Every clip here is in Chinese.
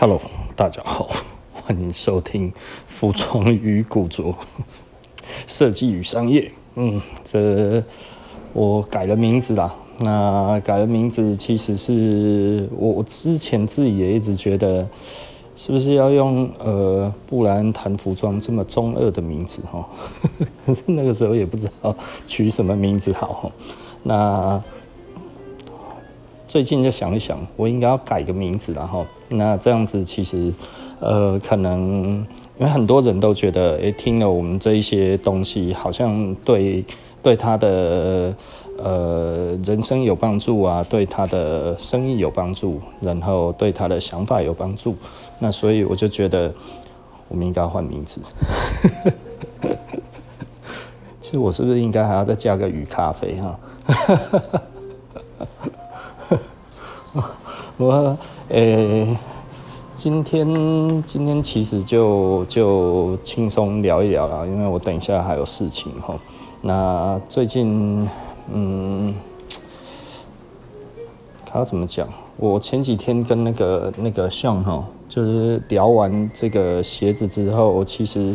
Hello，大家好，欢迎收听服装与古着 设计与商业。嗯，这我改了名字啦。那改了名字，其实是我之前自己也一直觉得，是不是要用呃布莱恩谈服装这么中二的名字哈？可是那个时候也不知道取什么名字好。那最近就想一想，我应该要改个名字然后。那这样子其实，呃，可能因为很多人都觉得，诶，听了我们这一些东西，好像对对他的呃人生有帮助啊，对他的生意有帮助，然后对他的想法有帮助。那所以我就觉得，我们应该换名字。其实我是不是应该还要再加个与咖啡哈？我诶、今天今天其实就就轻松聊一聊啦，因为我等一下还有事情哈。那最近，嗯，他要怎么讲？我前几天跟那个那个向哈，就是聊完这个鞋子之后，其实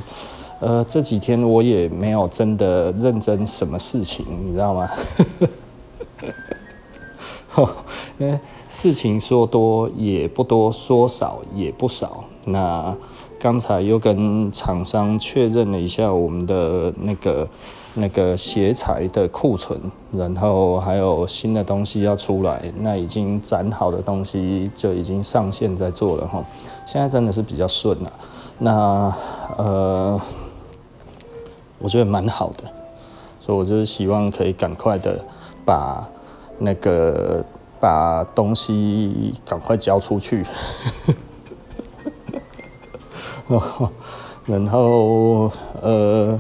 呃这几天我也没有真的认真什么事情，你知道吗？事情说多也不多，说少也不少。那刚才又跟厂商确认了一下我们的那个那个鞋材的库存，然后还有新的东西要出来。那已经攒好的东西就已经上线在做了哈。现在真的是比较顺了。那呃，我觉得蛮好的，所以我就是希望可以赶快的把。那个把东西赶快交出去，然后呃，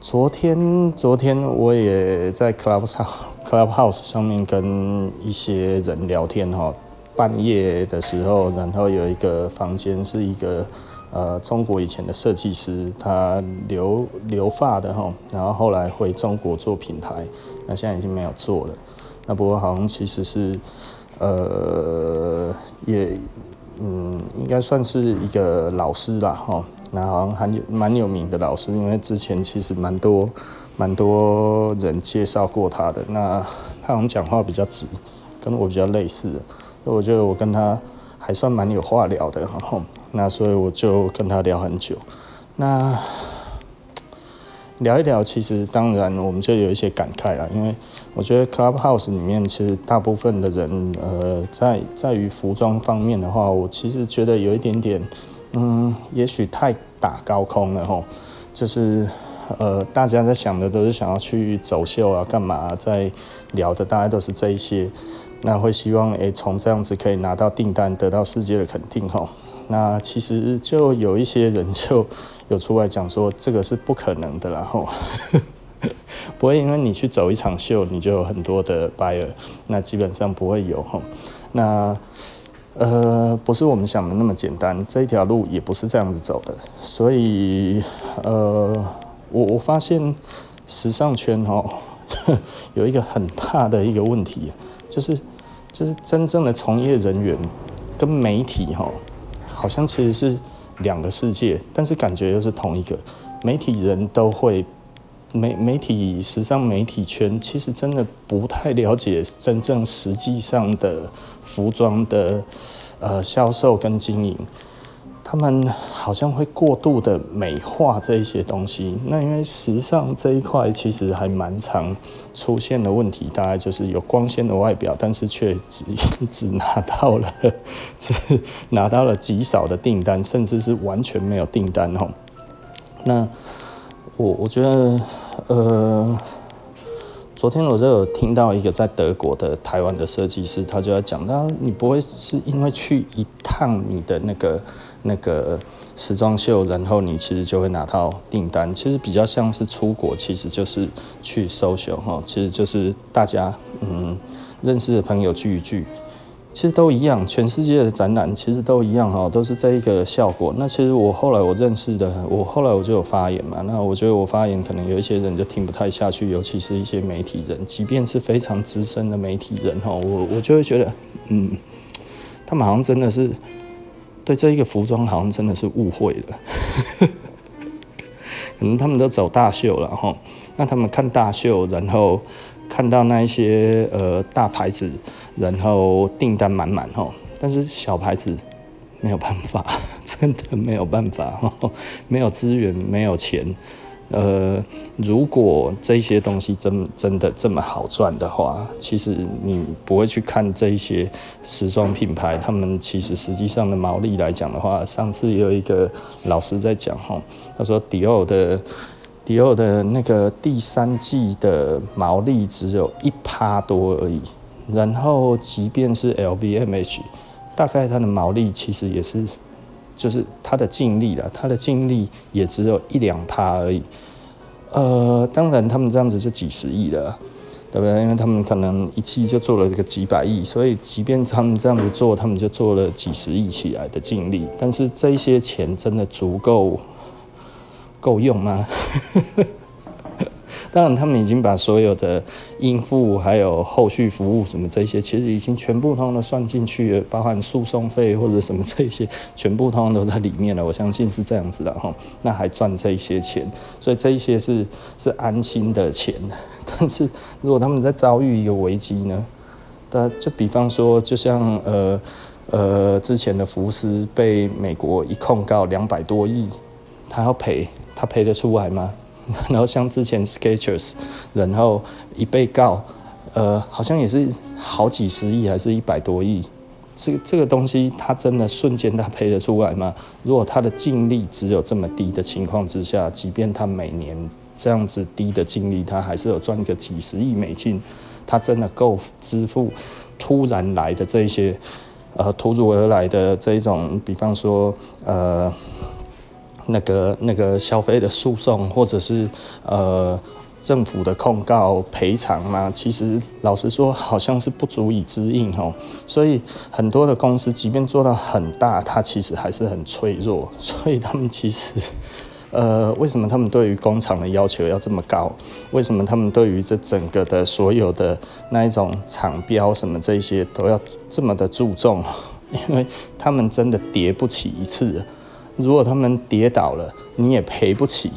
昨天昨天我也在 club Clubhouse 上面跟一些人聊天哈，半夜的时候，然后有一个房间是一个呃中国以前的设计师，他留留发的哈，然后后来回中国做品牌。那现在已经没有做了，那不过好像其实是，呃，也，嗯，应该算是一个老师啦，哈，那好像还有蛮有名的老师，因为之前其实蛮多蛮多人介绍过他的，那他好像讲话比较直，跟我比较类似，我觉得我跟他还算蛮有话聊的，然后那所以我就跟他聊很久，那。聊一聊，其实当然我们就有一些感慨了，因为我觉得 Clubhouse 里面其实大部分的人，呃，在在于服装方面的话，我其实觉得有一点点，嗯，也许太打高空了吼，就是呃，大家在想的都是想要去走秀啊，干嘛，在聊的大概都是这一些，那会希望诶，从这样子可以拿到订单，得到世界的肯定吼。那其实就有一些人就有出来讲说，这个是不可能的，然后 不会因为你去走一场秀，你就有很多的 buyer，那基本上不会有哈。那呃，不是我们想的那么简单，这一条路也不是这样子走的。所以呃，我我发现时尚圈哈 有一个很大的一个问题，就是就是真正的从业人员跟媒体哈。好像其实是两个世界，但是感觉又是同一个。媒体人都会媒媒体时尚媒体圈，其实真的不太了解真正实际上的服装的呃销售跟经营。他们好像会过度的美化这一些东西，那因为时尚这一块其实还蛮常出现的问题，大概就是有光鲜的外表，但是却只只拿到了只拿到了极少的订单，甚至是完全没有订单哦。那我我觉得，呃。昨天我就有听到一个在德国的台湾的设计师，他就在讲，他你不会是因为去一趟你的那个那个时装秀，然后你其实就会拿到订单，其实比较像是出国，其实就是去 social 哈，其实就是大家嗯认识的朋友聚一聚。其实都一样，全世界的展览其实都一样哈，都是这一个效果。那其实我后来我认识的，我后来我就有发言嘛。那我觉得我发言可能有一些人就听不太下去，尤其是一些媒体人，即便是非常资深的媒体人哈，我我就会觉得，嗯，他们好像真的是对这一个服装好像真的是误会了，可能他们都走大秀了哈，那他们看大秀，然后看到那一些呃大牌子，然后订单满满哈，但是小牌子没有办法，真的没有办法，没有资源，没有钱。呃，如果这些东西真真的这么好赚的话，其实你不会去看这些时装品牌，他们其实实际上的毛利来讲的话，上次有一个老师在讲哈，他说迪奥的迪奥的那个第三季的毛利只有一趴多而已，然后即便是 LVMH，大概它的毛利其实也是。就是他的净利了，他的净利也只有一两趴而已。呃，当然他们这样子就几十亿了，对不对？因为他们可能一期就做了这个几百亿，所以即便他们这样子做，他们就做了几十亿起来的净利。但是这些钱真的足够够用吗？当然，他们已经把所有的应付还有后续服务什么这些，其实已经全部通通都算进去，包含诉讼费或者什么这些，全部通通都在里面了。我相信是这样子的哈。那还赚这些钱，所以这一些是是安心的钱。但是如果他们在遭遇一个危机呢？那就比方说，就像呃呃之前的福斯被美国一控告两百多亿，他要赔，他赔得出来吗？然后像之前 Sketchers，然后一被告，呃，好像也是好几十亿，还是一百多亿。这个这个东西，它真的瞬间它赔得出来吗？如果它的净利只有这么低的情况之下，即便它每年这样子低的净利，它还是有赚个几十亿美金，它真的够支付突然来的这些，呃，突如而来的这一种，比方说，呃。那个那个消费的诉讼，或者是呃政府的控告赔偿嘛，其实老实说，好像是不足以支应哦。所以很多的公司，即便做到很大，它其实还是很脆弱。所以他们其实，呃，为什么他们对于工厂的要求要这么高？为什么他们对于这整个的所有的那一种厂标什么这些都要这么的注重？因为他们真的叠不起一次。如果他们跌倒了，你也赔不起，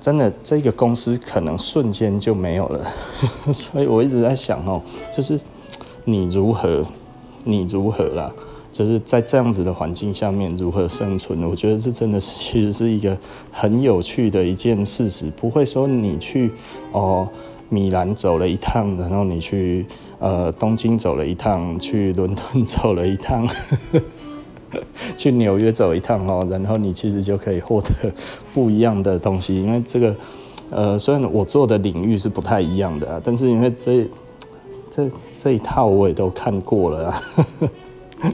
真的，这个公司可能瞬间就没有了。所以我一直在想哦，就是你如何，你如何啦，就是在这样子的环境下面如何生存？我觉得这真的是其实是一个很有趣的一件事实。不会说你去哦米兰走了一趟，然后你去呃东京走了一趟，去伦敦走了一趟。去纽约走一趟哦，然后你其实就可以获得不一样的东西。因为这个，呃，虽然我做的领域是不太一样的啊，但是因为这这这一套我也都看过了啊。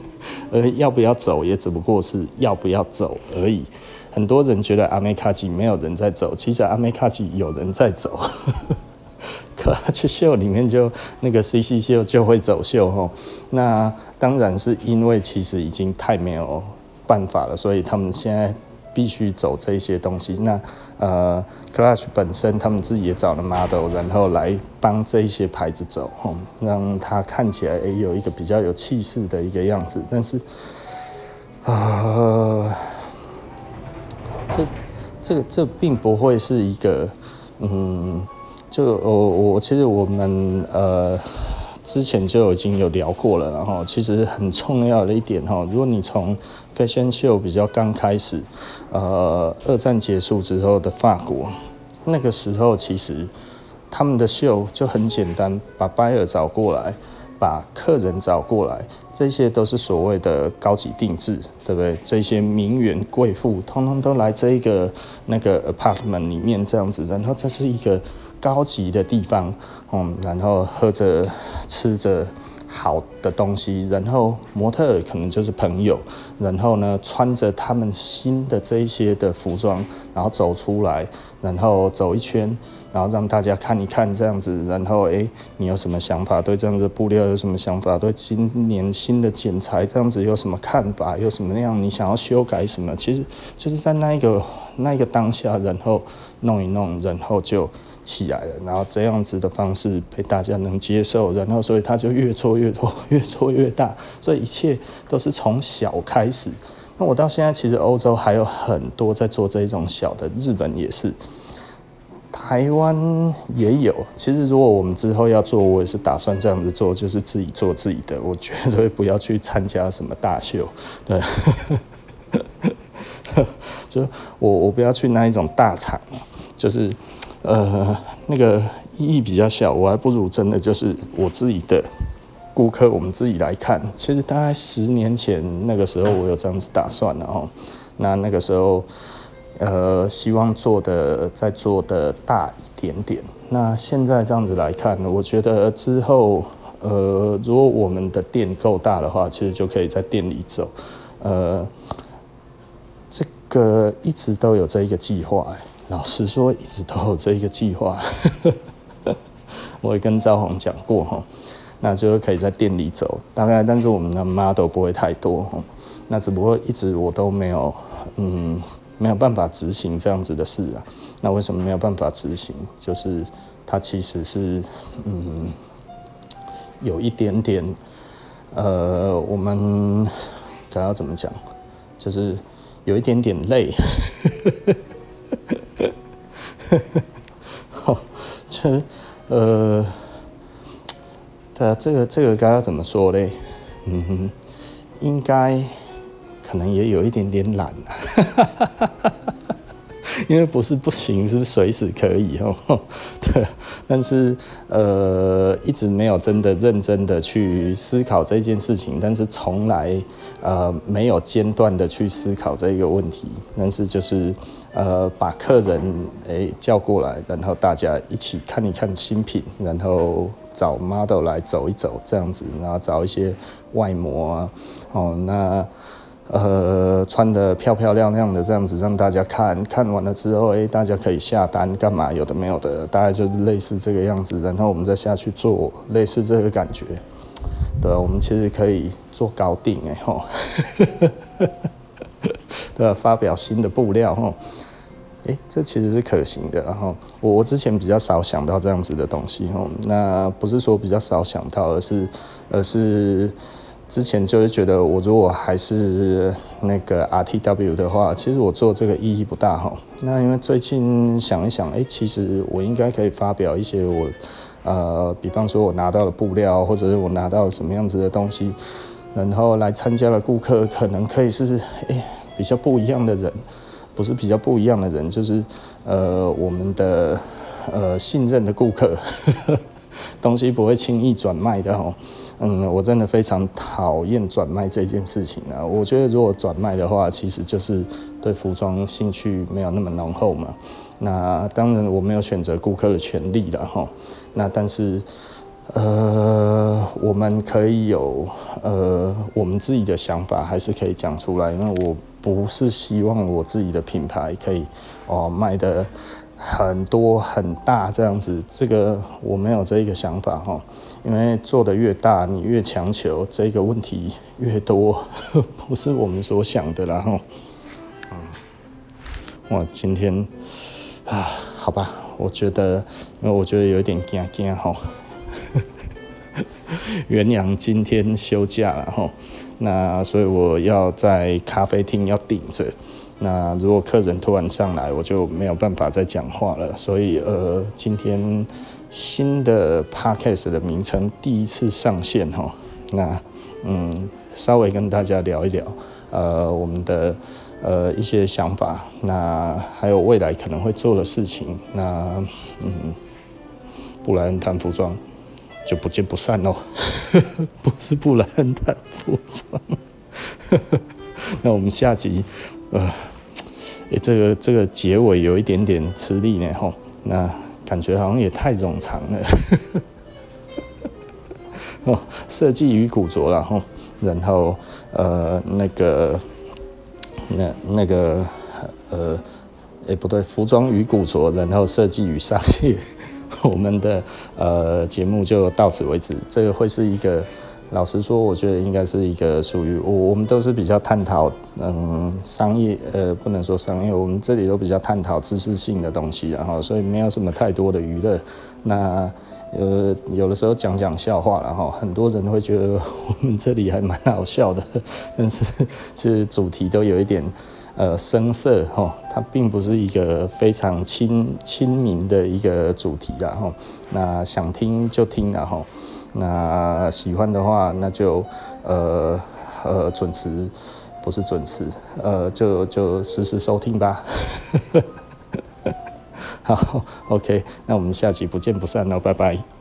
而要不要走，也只不过是要不要走而已。很多人觉得阿美卡基没有人在走，其实阿美卡基有人在走。可去秀里面就那个 CC 秀就会走秀吼，那当然是因为其实已经太没有办法了，所以他们现在必须走这些东西。那呃，Clutch 本身他们自己也找了 model，然后来帮这些牌子走吼，让它看起来诶有一个比较有气势的一个样子。但是呃，这这这并不会是一个嗯。就我我其实我们呃之前就已经有聊过了，然后其实很重要的一点哈，如果你从 Fashion Show 比较刚开始，呃，二战结束之后的法国，那个时候其实他们的秀就很简单，把 buyer 找过来，把客人找过来，这些都是所谓的高级定制，对不对？这些名媛贵妇通通都来这一个那个 apartment 里面这样子，然后这是一个。高级的地方，嗯，然后喝着吃着好的东西，然后模特可能就是朋友，然后呢，穿着他们新的这一些的服装，然后走出来，然后走一圈，然后让大家看一看这样子，然后诶，你有什么想法？对这样子的布料有什么想法？对今年新的剪裁这样子有什么看法？有什么那样你想要修改什么？其实就是在那一个那一个当下，然后弄一弄，然后就。起来了，然后这样子的方式被大家能接受，然后所以他就越做越多，越做越大，所以一切都是从小开始，那我到现在其实欧洲还有很多在做这一种小的，日本也是，台湾也有。其实如果我们之后要做，我也是打算这样子做，就是自己做自己的，我绝对不要去参加什么大秀，对，就我我不要去那一种大厂，就是呃那个意义比较小，我还不如真的就是我自己的。顾客，我们自己来看。其实大概十年前那个时候，我有这样子打算的哦。那那个时候，呃，希望做的再做的大一点点。那现在这样子来看，我觉得之后，呃，如果我们的店够大的话，其实就可以在店里走。呃，这个一直都有这一个计划。老实说，一直都有这一个计划。我也跟赵红讲过哈。那就可以在店里走，大概，但是我们的 model 不会太多，那只不过一直我都没有，嗯，没有办法执行这样子的事啊。那为什么没有办法执行？就是它其实是，嗯，有一点点，呃，我们想要怎么讲？就是有一点点累，好，这，呃。对啊，这个这个该要怎么说嘞？嗯哼，应该可能也有一点点懒，因为不是不行，是随时可以哦。对，但是呃，一直没有真的认真的去思考这件事情，但是从来呃没有间断的去思考这个问题，但是就是呃把客人诶叫过来，然后大家一起看一看新品，然后。找 model 来走一走，这样子，然后找一些外模啊，哦，那呃穿得漂漂亮亮的这样子，让大家看看完了之后，哎、大家可以下单干嘛？有的没有的，大概就是类似这个样子，然后我们再下去做类似这个感觉，对，我们其实可以做高定哎吼，对，发表新的布料吼。诶、这其实是可行的。然后我我之前比较少想到这样子的东西哦。那不是说比较少想到，而是而是之前就是觉得，我如果还是那个 RTW 的话，其实我做这个意义不大哈。那因为最近想一想，哎、其实我应该可以发表一些我呃，比方说我拿到的布料，或者是我拿到什么样子的东西，然后来参加的顾客可能可以是哎、比较不一样的人。不是比较不一样的人，就是呃我们的呃信任的顾客呵呵，东西不会轻易转卖的哦。嗯，我真的非常讨厌转卖这件事情啊。我觉得如果转卖的话，其实就是对服装兴趣没有那么浓厚嘛。那当然我没有选择顾客的权利了哈。那但是呃我们可以有呃我们自己的想法，还是可以讲出来。那我。不是希望我自己的品牌可以哦卖得很多很大这样子，这个我没有这一个想法哈，因为做得越大，你越强求，这个问题越多，不是我们所想的啦哈。嗯，我今天啊，好吧，我觉得，因为我觉得有点惊惊哈。元阳今天休假了哈。那所以我要在咖啡厅要顶着，那如果客人突然上来，我就没有办法再讲话了。所以呃，今天新的 podcast 的名称第一次上线哈，那嗯，稍微跟大家聊一聊呃我们的呃一些想法，那还有未来可能会做的事情，那嗯，布莱恩谈服装。就不见不散喽，不是布莱恩谈服装。那我们下集，呃，诶，这个这个结尾有一点点吃力呢，吼，那感觉好像也太冗长了。哦，设计与古着然后，然后呃，那个那那个呃，诶，不对，服装与古着，然后设计与商业。我们的呃节目就到此为止。这个会是一个，老实说，我觉得应该是一个属于我，我们都是比较探讨嗯商业呃不能说商业，我们这里都比较探讨知识性的东西，然后所以没有什么太多的娱乐。那呃，有的时候讲讲笑话然后很多人会觉得我们这里还蛮好笑的，但是其实主题都有一点呃生涩哈，它并不是一个非常亲亲民的一个主题然后，那想听就听然后，那喜欢的话那就呃呃准时，不是准时，呃就就实时收听吧。好，OK，那我们下集不见不散喽，拜拜。